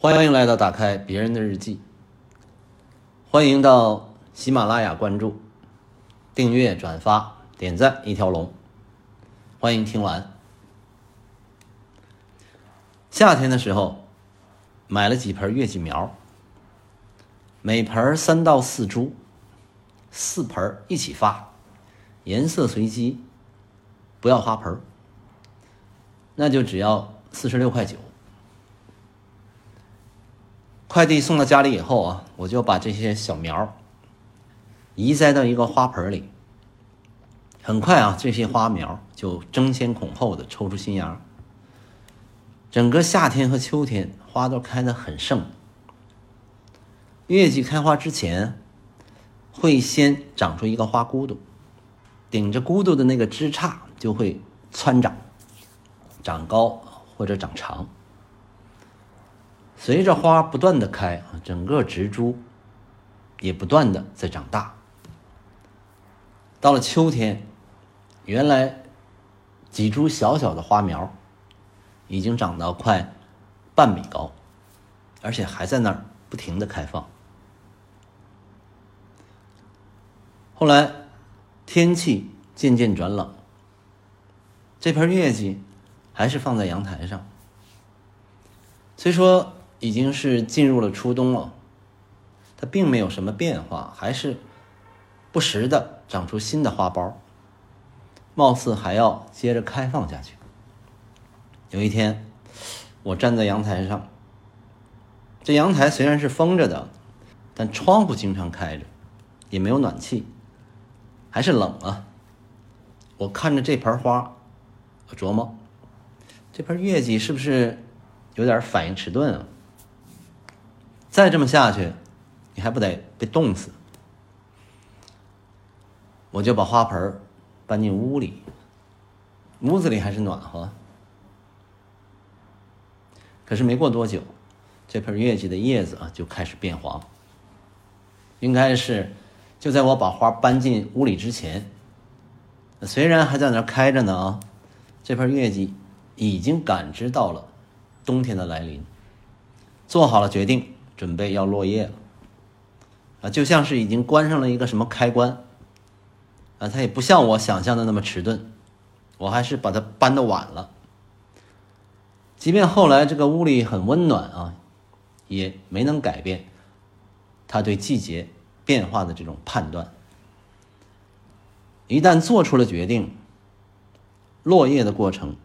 欢迎来到打开别人的日记，欢迎到喜马拉雅关注、订阅、转发、点赞一条龙，欢迎听完。夏天的时候，买了几盆月季苗，每盆三到四株，四盆一起发，颜色随机，不要花盆，那就只要四十六块九。快递送到家里以后啊，我就把这些小苗移栽到一个花盆里。很快啊，这些花苗就争先恐后的抽出新芽。整个夏天和秋天，花都开得很盛。月季开花之前，会先长出一个花骨朵，顶着骨朵的那个枝杈就会窜长，长高或者长长。随着花不断的开啊，整个植株也不断的在长大。到了秋天，原来几株小小的花苗已经长到快半米高，而且还在那儿不停的开放。后来天气渐渐转冷，这盆月季还是放在阳台上，虽说。已经是进入了初冬了，它并没有什么变化，还是不时的长出新的花苞，貌似还要接着开放下去。有一天，我站在阳台上，这阳台虽然是封着的，但窗户经常开着，也没有暖气，还是冷啊。我看着这盆花，我琢磨，这盆月季是不是有点反应迟钝啊？再这么下去，你还不得被冻死？我就把花盆搬进屋里，屋子里还是暖和。可是没过多久，这盆月季的叶子啊就开始变黄。应该是就在我把花搬进屋里之前，虽然还在那开着呢啊，这盆月季已经感知到了冬天的来临，做好了决定。准备要落叶了，啊，就像是已经关上了一个什么开关，啊，它也不像我想象的那么迟钝，我还是把它搬的晚了。即便后来这个屋里很温暖啊，也没能改变他对季节变化的这种判断。一旦做出了决定，落叶的过程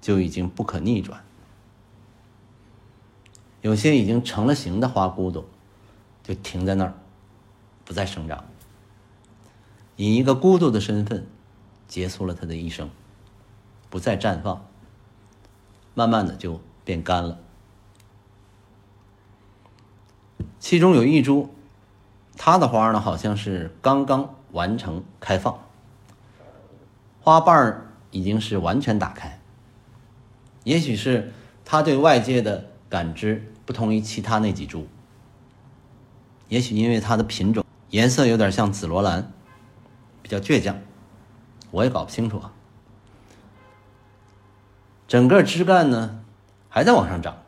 就已经不可逆转。有些已经成了形的花骨朵，就停在那儿，不再生长，以一个孤独的身份结束了它的一生，不再绽放，慢慢的就变干了。其中有一株，它的花呢好像是刚刚完成开放，花瓣已经是完全打开，也许是它对外界的感知。不同于其他那几株，也许因为它的品种颜色有点像紫罗兰，比较倔强，我也搞不清楚啊。整个枝干呢还在往上长，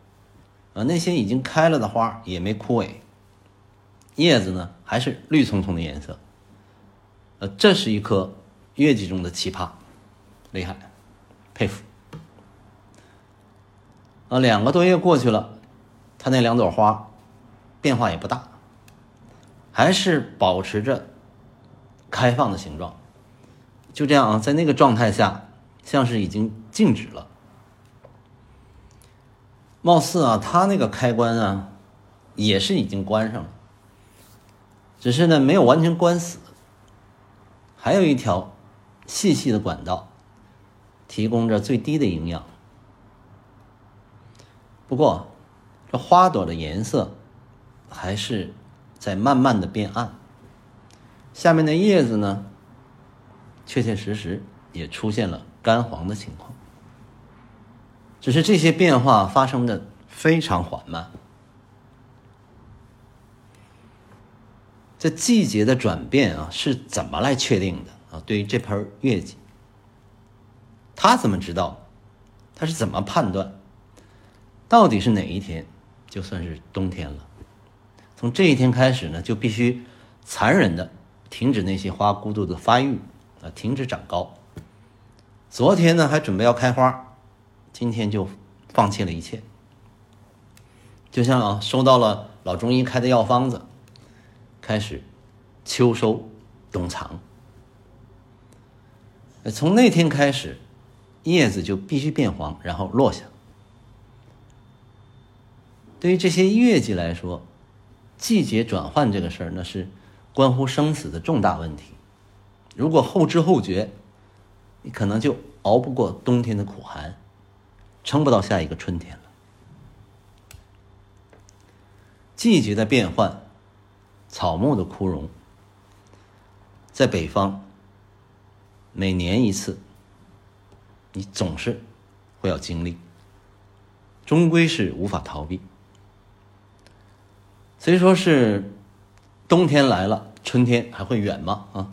啊，那些已经开了的花也没枯萎，叶子呢还是绿葱葱的颜色，呃，这是一棵月季中的奇葩，厉害，佩服。啊，两个多月过去了。它那两朵花变化也不大，还是保持着开放的形状，就这样啊，在那个状态下，像是已经静止了。貌似啊，它那个开关啊，也是已经关上了，只是呢没有完全关死，还有一条细细的管道，提供着最低的营养。不过。花朵的颜色还是在慢慢的变暗，下面的叶子呢，确确实实也出现了干黄的情况。只是这些变化发生的非常缓慢。这季节的转变啊，是怎么来确定的啊？对于这盆月季，他怎么知道？他是怎么判断？到底是哪一天？就算是冬天了。从这一天开始呢，就必须残忍的停止那些花骨朵的发育啊，停止长高。昨天呢还准备要开花，今天就放弃了一切。就像啊，收到了老中医开的药方子，开始秋收冬藏。从那天开始，叶子就必须变黄，然后落下。对于这些月季来说，季节转换这个事儿，那是关乎生死的重大问题。如果后知后觉，你可能就熬不过冬天的苦寒，撑不到下一个春天了。季节的变换，草木的枯荣，在北方。每年一次，你总是会要经历，终归是无法逃避。虽说是冬天来了，春天还会远吗？啊，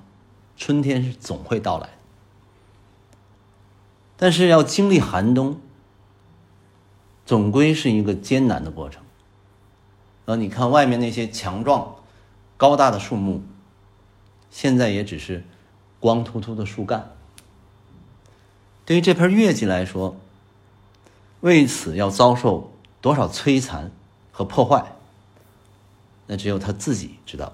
春天是总会到来，但是要经历寒冬，总归是一个艰难的过程。呃，你看外面那些强壮、高大的树木，现在也只是。光秃秃的树干，对于这盆月季来说，为此要遭受多少摧残和破坏，那只有他自己知道。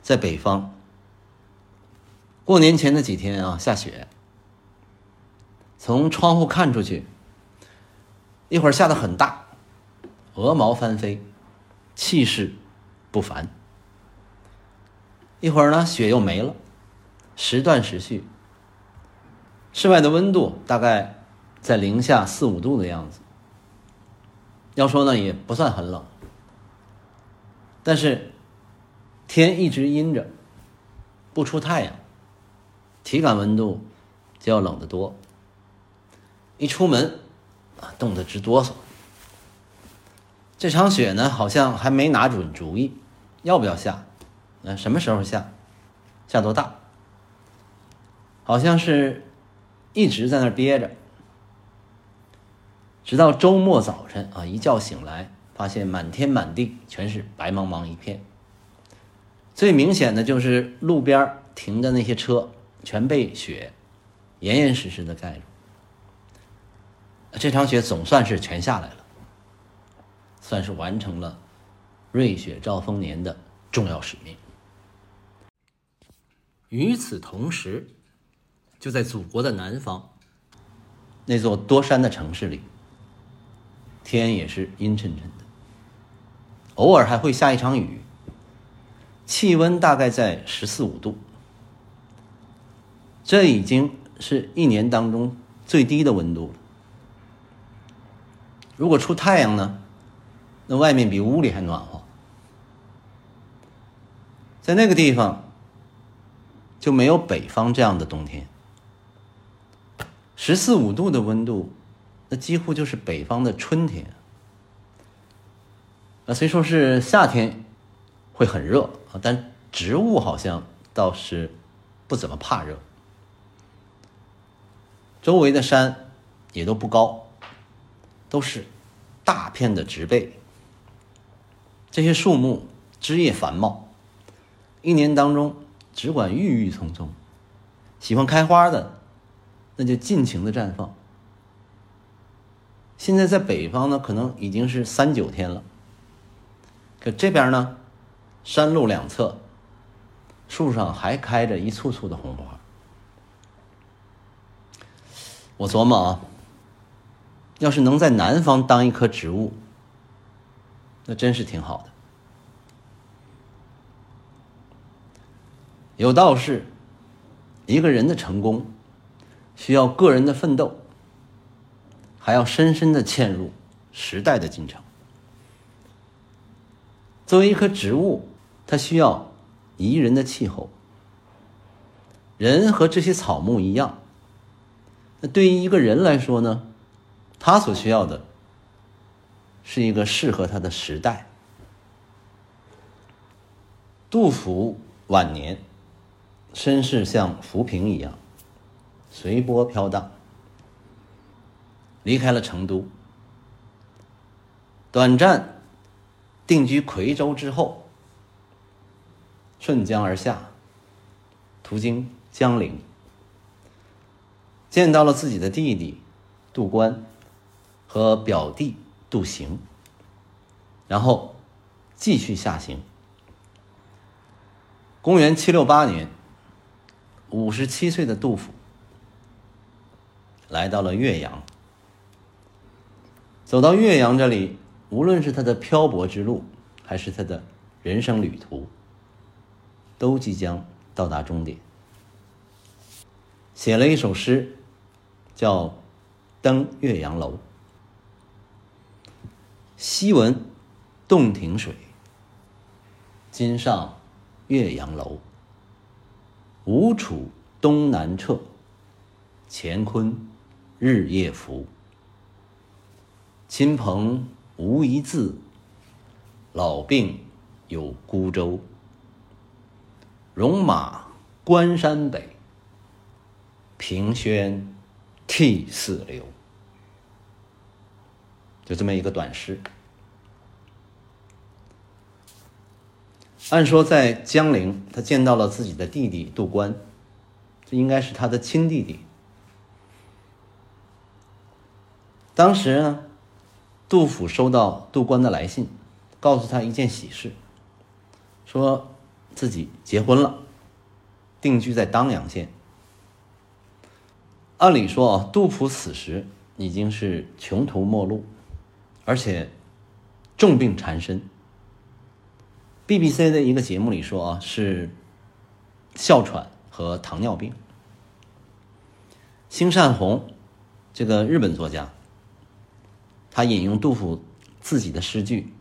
在北方，过年前的几天啊，下雪，从窗户看出去，一会儿下的很大，鹅毛翻飞，气势不凡。一会儿呢，雪又没了，时断时续。室外的温度大概在零下四五度的样子。要说呢，也不算很冷，但是天一直阴着，不出太阳，体感温度就要冷得多。一出门啊，冻得直哆嗦。这场雪呢，好像还没拿准主意，要不要下。那什么时候下？下多大？好像是一直在那憋着，直到周末早晨啊，一觉醒来，发现满天满地全是白茫茫一片。最明显的就是路边停的那些车，全被雪严严实实的盖住。这场雪总算是全下来了，算是完成了瑞雪兆丰年的重要使命。与此同时，就在祖国的南方，那座多山的城市里，天也是阴沉沉的，偶尔还会下一场雨。气温大概在十四五度，这已经是一年当中最低的温度了。如果出太阳呢，那外面比屋里还暖和。在那个地方。就没有北方这样的冬天，十四五度的温度，那几乎就是北方的春天。啊虽说是夏天会很热啊，但植物好像倒是不怎么怕热。周围的山也都不高，都是大片的植被，这些树木枝叶繁茂，一年当中。只管郁郁葱葱，喜欢开花的，那就尽情的绽放。现在在北方呢，可能已经是三九天了，可这边呢，山路两侧，树上还开着一簇簇的红花。我琢磨啊，要是能在南方当一棵植物，那真是挺好的。有道是，一个人的成功需要个人的奋斗，还要深深的嵌入时代的进程。作为一棵植物，它需要宜人的气候。人和这些草木一样，那对于一个人来说呢，他所需要的是一个适合他的时代。杜甫晚年。身世像浮萍一样，随波飘荡。离开了成都，短暂定居夔州之后，顺江而下，途经江陵，见到了自己的弟弟杜观和表弟杜行，然后继续下行。公元七六八年，五十七岁的杜甫来到了岳阳。走到岳阳这里，无论是他的漂泊之路，还是他的人生旅途，都即将到达终点。写了一首诗，叫《登岳阳楼》。昔闻洞庭水，今上。岳阳楼，吴楚东南坼，乾坤日夜浮。亲朋无一字，老病有孤舟。戎马关山北，凭轩涕泗流。就这么一个短诗。按说，在江陵，他见到了自己的弟弟杜观，这应该是他的亲弟弟。当时呢，杜甫收到杜观的来信，告诉他一件喜事，说自己结婚了，定居在当阳县。按理说啊，杜甫此时已经是穷途末路，而且重病缠身。BBC 的一个节目里说啊，是哮喘和糖尿病。星善宏这个日本作家，他引用杜甫自己的诗句：“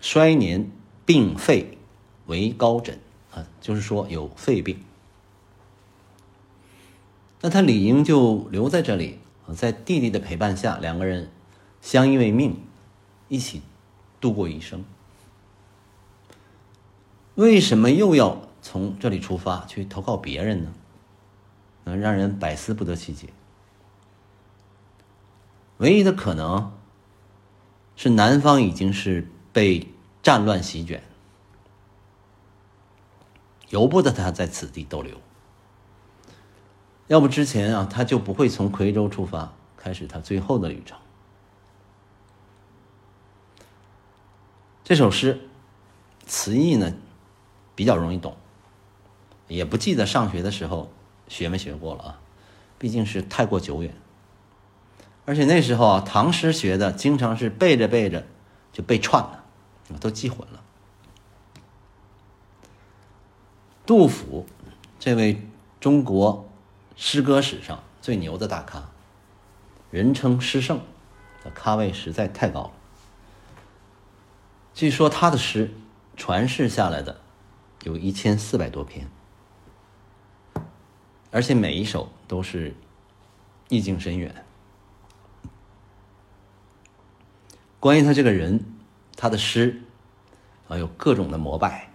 衰年病肺为高枕啊，就是说有肺病。那他理应就留在这里，在弟弟的陪伴下，两个人相依为命，一起度过一生。为什么又要从这里出发去投靠别人呢？能让人百思不得其解。唯一的可能是南方已经是被战乱席卷，由不得他在此地逗留。要不之前啊，他就不会从夔州出发，开始他最后的旅程。这首诗词意呢？比较容易懂，也不记得上学的时候学没学过了啊，毕竟是太过久远。而且那时候啊，唐诗学的经常是背着背着就背串了，都记混了。杜甫这位中国诗歌史上最牛的大咖，人称诗圣，咖位实在太高了。据说他的诗传世下来的。有一千四百多篇，而且每一首都是意境深远。关于他这个人，他的诗啊有各种的膜拜，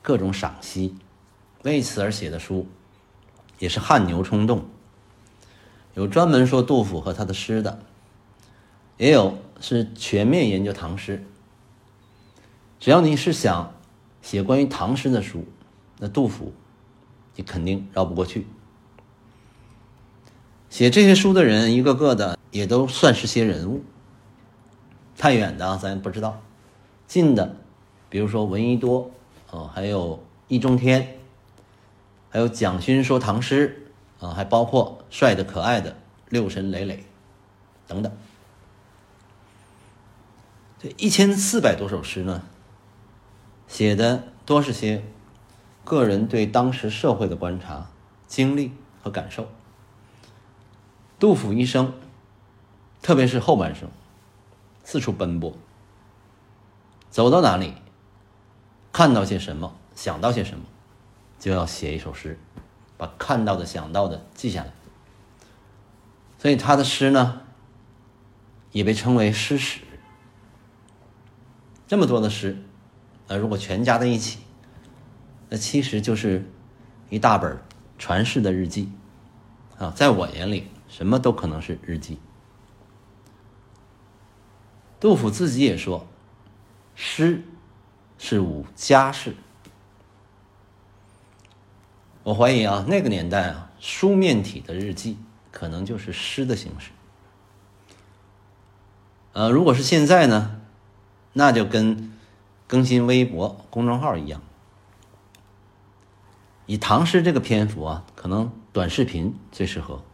各种赏析，为此而写的书也是汗牛充栋。有专门说杜甫和他的诗的，也有是全面研究唐诗。只要你是想。写关于唐诗的书，那杜甫，你肯定绕不过去。写这些书的人，一个个的也都算是些人物。太远的咱不知道，近的，比如说闻一多，哦，还有易中天，还有蒋勋说唐诗，啊，还包括帅的可爱的六神磊磊，等等。这一千四百多首诗呢？写的多是些个人对当时社会的观察、经历和感受。杜甫一生，特别是后半生，四处奔波，走到哪里，看到些什么，想到些什么，就要写一首诗，把看到的、想到的记下来。所以他的诗呢，也被称为诗史。这么多的诗。呃如果全加在一起，那其实就是一大本传世的日记啊！在我眼里，什么都可能是日记。杜甫自己也说：“诗是吾家事。”我怀疑啊，那个年代啊，书面体的日记可能就是诗的形式。呃，如果是现在呢，那就跟更新微博公众号一样。以唐诗这个篇幅啊，可能短视频最适合。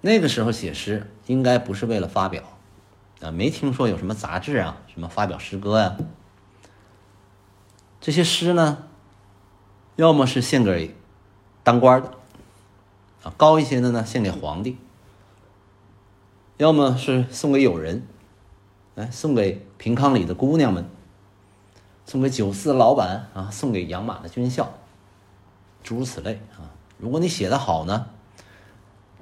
那个时候写诗应该不是为了发表，啊，没听说有什么杂志啊，什么发表诗歌呀。这些诗呢，要么是献给当官的，啊，高一些的呢献给皇帝，要么是送给友人，哎，送给平康里的姑娘们。送给酒肆的老板啊，送给养马的军校，诸如此类啊。如果你写的好呢，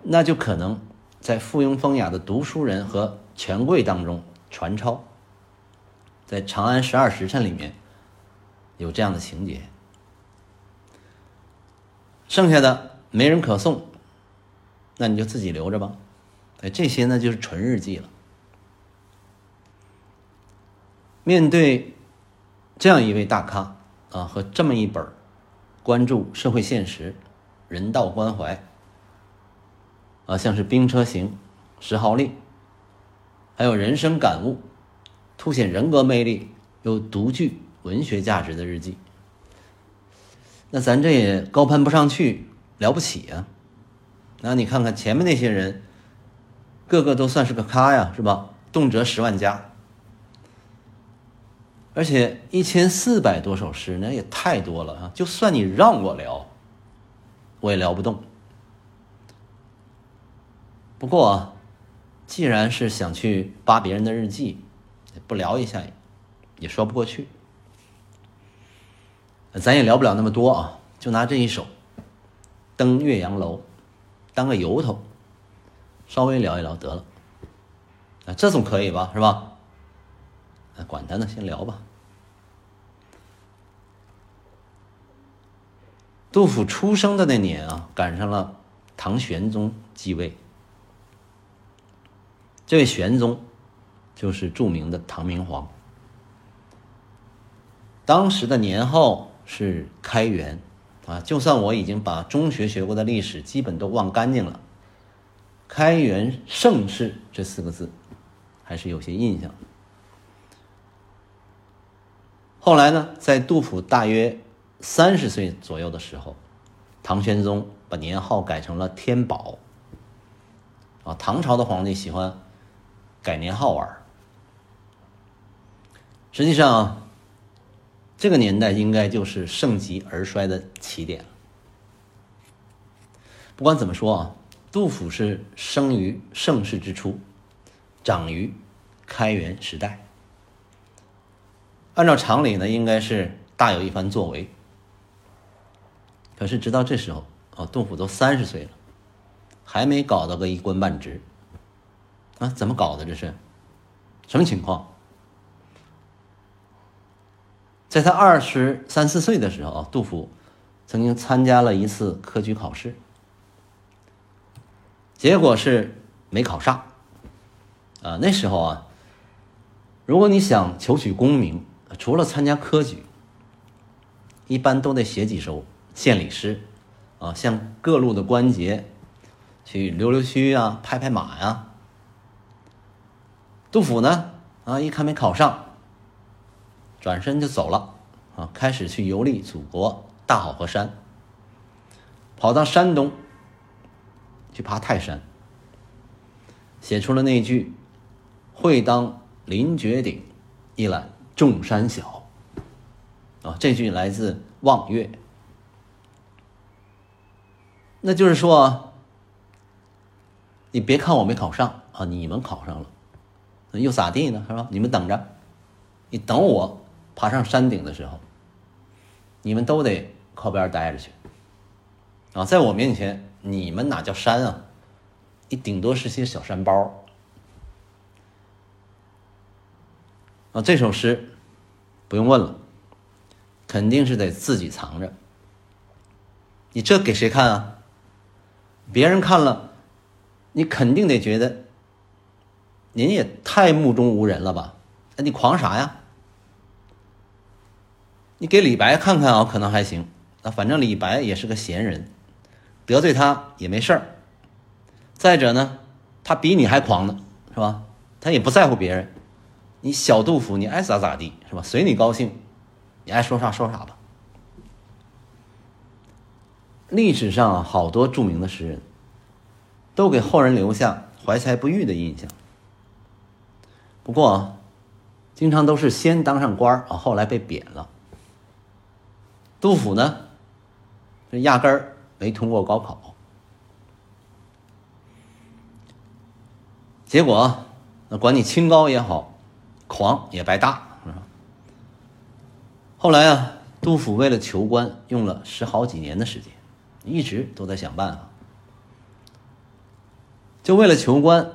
那就可能在附庸风雅的读书人和权贵当中传抄。在《长安十二时辰》里面有这样的情节。剩下的没人可送，那你就自己留着吧。哎，这些呢就是纯日记了。面对。这样一位大咖啊，和这么一本关注社会现实、人道关怀啊，像是《兵车行》《十号令》，还有人生感悟、凸显人格魅力又独具文学价值的日记，那咱这也高攀不上去，了不起呀！那你看看前面那些人，个个都算是个咖呀，是吧？动辄十万加。而且一千四百多首诗，那也太多了啊！就算你让我聊，我也聊不动。不过，既然是想去扒别人的日记，不聊一下也说不过去。咱也聊不了那么多啊，就拿这一首《登岳阳楼》当个由头，稍微聊一聊得了。啊，这总可以吧？是吧？管他呢，先聊吧。杜甫出生的那年啊，赶上了唐玄宗继位。这位玄宗就是著名的唐明皇。当时的年号是开元啊，就算我已经把中学学过的历史基本都忘干净了，开元盛世这四个字还是有些印象。后来呢，在杜甫大约。三十岁左右的时候，唐玄宗把年号改成了天宝。啊，唐朝的皇帝喜欢改年号玩实际上，这个年代应该就是盛极而衰的起点不管怎么说啊，杜甫是生于盛世之初，长于开元时代。按照常理呢，应该是大有一番作为。可是直到这时候，啊，杜甫都三十岁了，还没搞到个一官半职，啊，怎么搞的这是？什么情况？在他二十三四岁的时候，杜甫曾经参加了一次科举考试，结果是没考上。啊，那时候啊，如果你想求取功名，除了参加科举，一般都得写几首。献礼诗，啊，向各路的关节去溜溜须啊，拍拍马呀。杜甫呢，啊，一看没考上，转身就走了，啊，开始去游历祖国大好河山，跑到山东去爬泰山，写出了那句“会当凌绝顶，一览众山小”。啊，这句来自《望岳》。那就是说，你别看我没考上啊，你们考上了，又咋地呢？是吧？你们等着，你等我爬上山顶的时候，你们都得靠边待着去啊！在我面前，你们哪叫山啊？你顶多是些小山包啊！这首诗不用问了，肯定是得自己藏着。你这给谁看啊？别人看了，你肯定得觉得您也太目中无人了吧？哎，你狂啥呀？你给李白看看啊，可能还行。那反正李白也是个闲人，得罪他也没事儿。再者呢，他比你还狂呢，是吧？他也不在乎别人。你小杜甫，你爱咋咋地，是吧？随你高兴，你爱说啥说啥吧。历史上好多著名的诗人，都给后人留下怀才不遇的印象。不过，经常都是先当上官啊，后来被贬了。杜甫呢，这压根儿没通过高考，结果那管你清高也好，狂也白搭。后来啊，杜甫为了求官，用了十好几年的时间。一直都在想办法，就为了求官，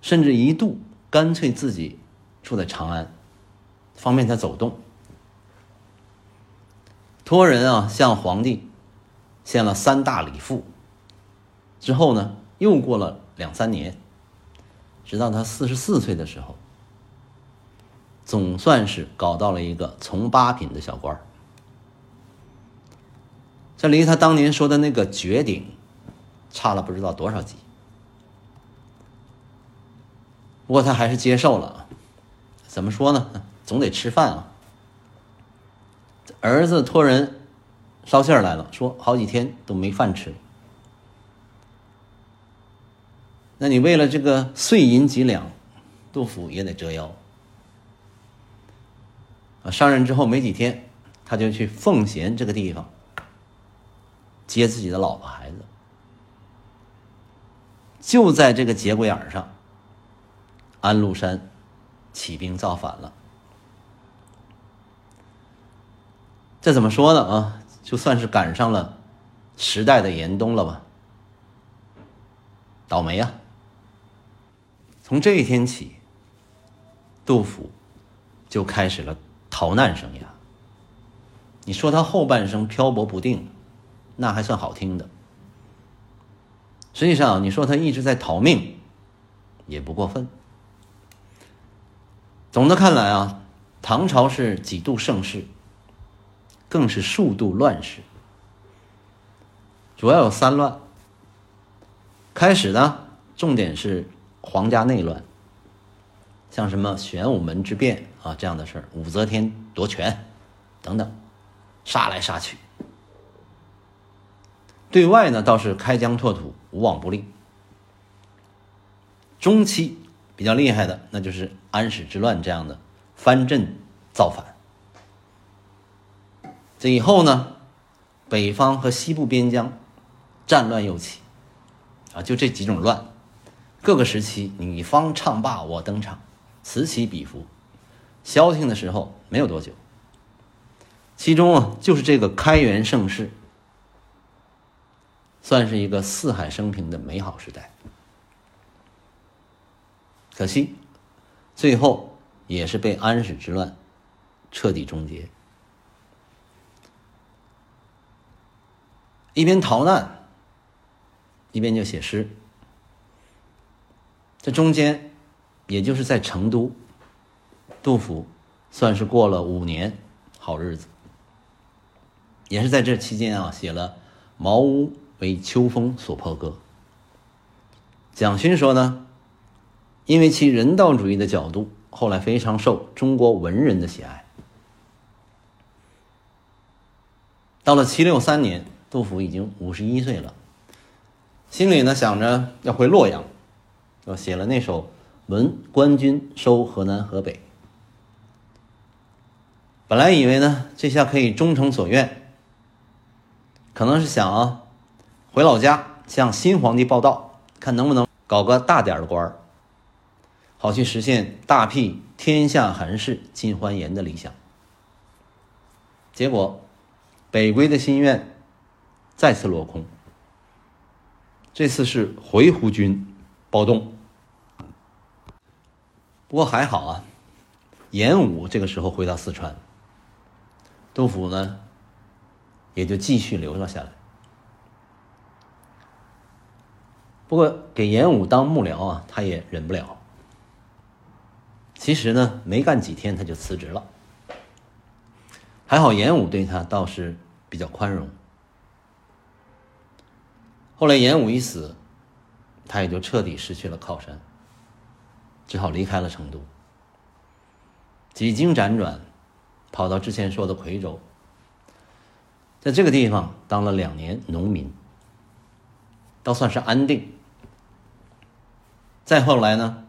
甚至一度干脆自己住在长安，方便他走动。托人啊向皇帝献了三大礼赋，之后呢，又过了两三年，直到他四十四岁的时候，总算是搞到了一个从八品的小官儿。这离他当年说的那个绝顶，差了不知道多少级。不过他还是接受了，怎么说呢？总得吃饭啊。儿子托人捎信来了，说好几天都没饭吃。那你为了这个碎银几两，杜甫也得折腰。啊，上任之后没几天，他就去奉贤这个地方。接自己的老婆孩子，就在这个节骨眼上，安禄山起兵造反了。这怎么说呢？啊，就算是赶上了时代的严冬了吧？倒霉啊！从这一天起，杜甫就开始了逃难生涯。你说他后半生漂泊不定。那还算好听的。实际上，你说他一直在逃命，也不过分。总的看来啊，唐朝是几度盛世，更是数度乱世。主要有三乱。开始呢，重点是皇家内乱，像什么玄武门之变啊这样的事儿，武则天夺权等等，杀来杀去。对外呢倒是开疆拓土，无往不利。中期比较厉害的，那就是安史之乱这样的藩镇造反。这以后呢，北方和西部边疆战乱又起，啊，就这几种乱，各个时期你方唱罢我登场，此起彼伏，消停的时候没有多久。其中啊，就是这个开元盛世。算是一个四海升平的美好时代，可惜最后也是被安史之乱彻底终结。一边逃难，一边就写诗。这中间，也就是在成都，杜甫算是过了五年好日子。也是在这期间啊，写了《茅屋》。为秋风所破歌。蒋勋说呢，因为其人道主义的角度，后来非常受中国文人的喜爱。到了七六三年，杜甫已经五十一岁了，心里呢想着要回洛阳，就写了那首《闻官军收河南河北》。本来以为呢，这下可以终成所愿，可能是想啊。回老家向新皇帝报道，看能不能搞个大点的官儿，好去实现大辟天下寒士尽欢颜的理想。结果，北归的心愿再次落空。这次是回鹘军暴动，不过还好啊，严武这个时候回到四川，杜甫呢也就继续留了下来。不过给严武当幕僚啊，他也忍不了。其实呢，没干几天他就辞职了。还好严武对他倒是比较宽容。后来严武一死，他也就彻底失去了靠山，只好离开了成都。几经辗转，跑到之前说的夔州，在这个地方当了两年农民，倒算是安定。再后来呢？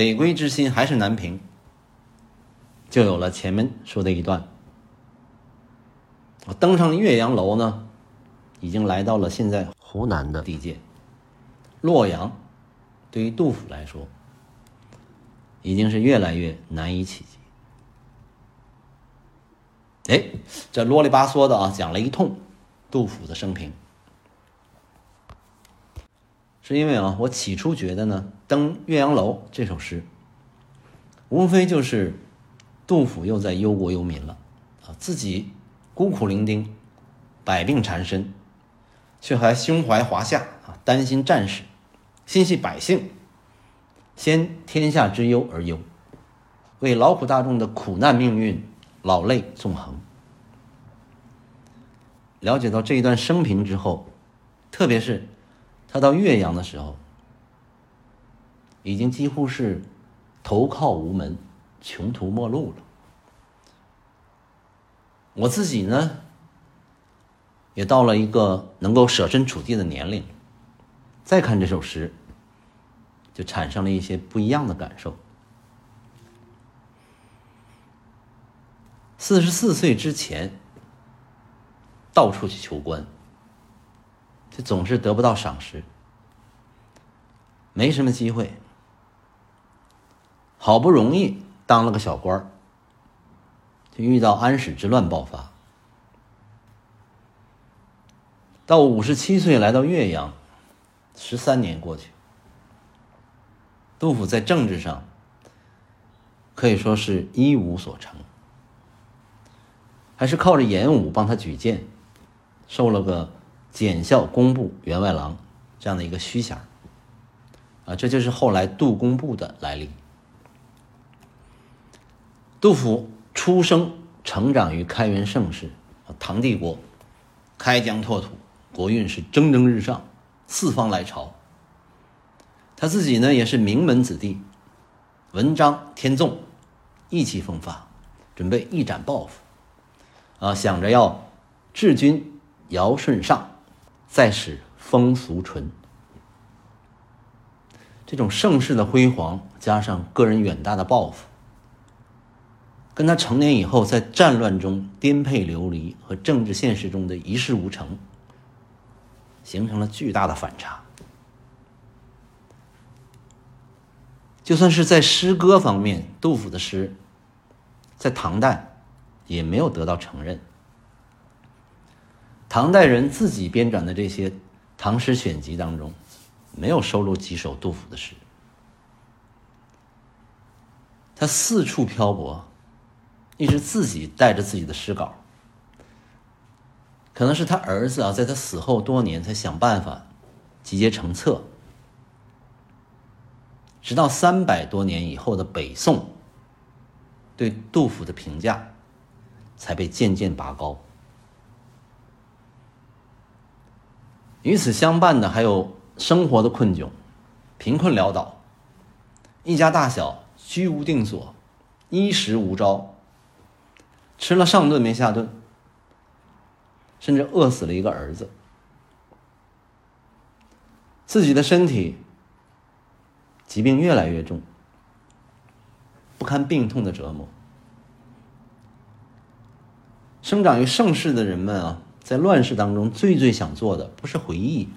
北归之心还是难平，就有了前面说的一段。我登上岳阳楼呢，已经来到了现在湖南的地界，洛阳，对于杜甫来说，已经是越来越难以企及。哎，这啰里吧嗦的啊，讲了一通杜甫的生平。是因为啊，我起初觉得呢，《登岳阳楼》这首诗，无非就是杜甫又在忧国忧民了啊，自己孤苦伶仃，百病缠身，却还胸怀华夏啊，担心战士，心系百姓，先天下之忧而忧，为劳苦大众的苦难命运老泪纵横。了解到这一段生平之后，特别是。他到岳阳的时候，已经几乎是投靠无门、穷途末路了。我自己呢，也到了一个能够设身处地的年龄，再看这首诗，就产生了一些不一样的感受。四十四岁之前，到处去求官。总是得不到赏识，没什么机会。好不容易当了个小官儿，就遇到安史之乱爆发。到五十七岁来到岳阳，十三年过去，杜甫在政治上可以说是一无所成，还是靠着严武帮他举荐，受了个。检校工部员外郎这样的一个虚衔啊，这就是后来杜工部的来历。杜甫出生成长于开元盛世，唐帝国，开疆拓土，国运是蒸蒸日上，四方来朝。他自己呢也是名门子弟，文章天纵，意气风发，准备一展抱负，啊，想着要治军尧舜上。再使风俗淳，这种盛世的辉煌，加上个人远大的抱负，跟他成年以后在战乱中颠沛流离和政治现实中的一事无成，形成了巨大的反差。就算是在诗歌方面，杜甫的诗，在唐代也没有得到承认。唐代人自己编撰的这些唐诗选集当中，没有收录几首杜甫的诗。他四处漂泊，一直自己带着自己的诗稿。可能是他儿子啊，在他死后多年才想办法集结成册。直到三百多年以后的北宋，对杜甫的评价才被渐渐拔高。与此相伴的还有生活的困窘，贫困潦倒，一家大小居无定所，衣食无着，吃了上顿没下顿，甚至饿死了一个儿子，自己的身体疾病越来越重，不堪病痛的折磨，生长于盛世的人们啊。在乱世当中，最最想做的不是回忆，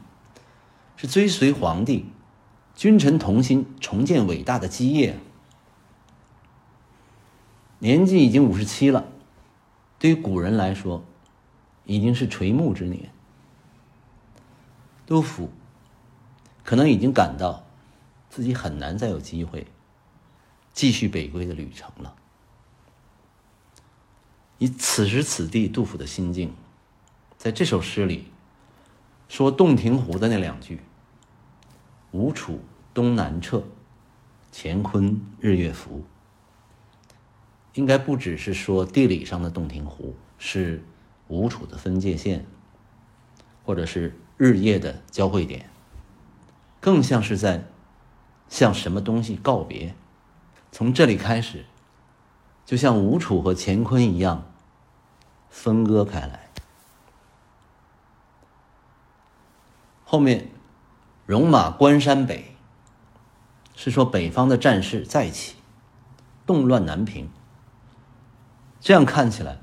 是追随皇帝，君臣同心，重建伟大的基业。年纪已经五十七了，对于古人来说，已经是垂暮之年。杜甫可能已经感到自己很难再有机会继续北归的旅程了。以此时此地杜甫的心境。在这首诗里，说洞庭湖的那两句：“吴楚东南坼，乾坤日月浮。”应该不只是说地理上的洞庭湖是吴楚的分界线，或者是日夜的交汇点，更像是在向什么东西告别。从这里开始，就像吴楚和乾坤一样分割开来。后面，戎马关山北，是说北方的战事再起，动乱难平。这样看起来，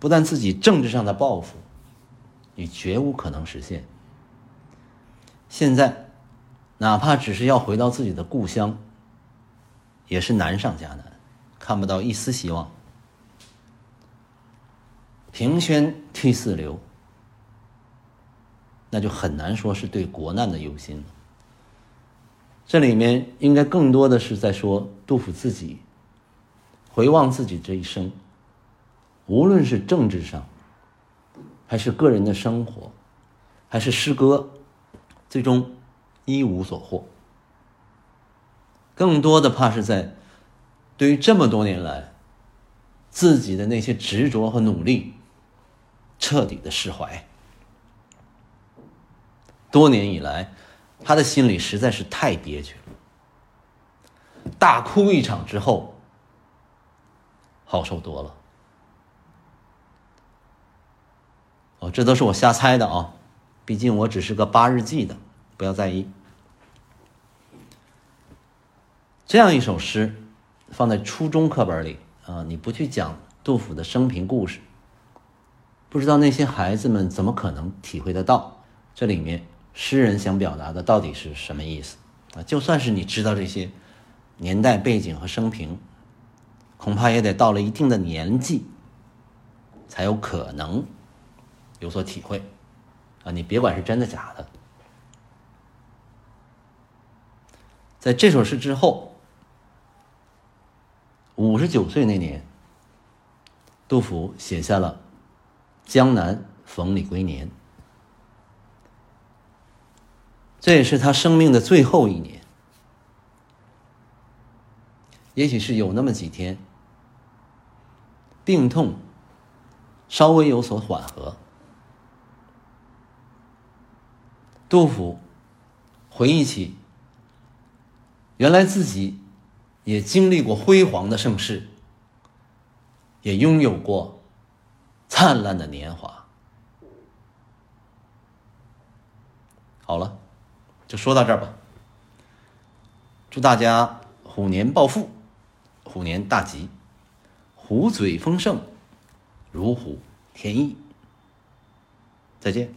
不但自己政治上的抱负，也绝无可能实现。现在，哪怕只是要回到自己的故乡，也是难上加难，看不到一丝希望。平轩涕泗流。那就很难说是对国难的忧心了。这里面应该更多的是在说杜甫自己回望自己这一生，无论是政治上，还是个人的生活，还是诗歌，最终一无所获。更多的怕是在对于这么多年来自己的那些执着和努力彻底的释怀。多年以来，他的心里实在是太憋屈了。大哭一场之后，好受多了。哦，这都是我瞎猜的啊，毕竟我只是个八日记的，不要在意。这样一首诗，放在初中课本里啊，你不去讲杜甫的生平故事，不知道那些孩子们怎么可能体会得到这里面。诗人想表达的到底是什么意思啊？就算是你知道这些年代背景和生平，恐怕也得到了一定的年纪，才有可能有所体会啊！你别管是真的假的。在这首诗之后，五十九岁那年，杜甫写下了《江南逢李龟年》。这也是他生命的最后一年，也许是有那么几天，病痛稍微有所缓和，杜甫回忆起原来自己也经历过辉煌的盛世，也拥有过灿烂的年华。好了。就说到这儿吧。祝大家虎年暴富，虎年大吉，虎嘴丰盛，如虎添翼。再见。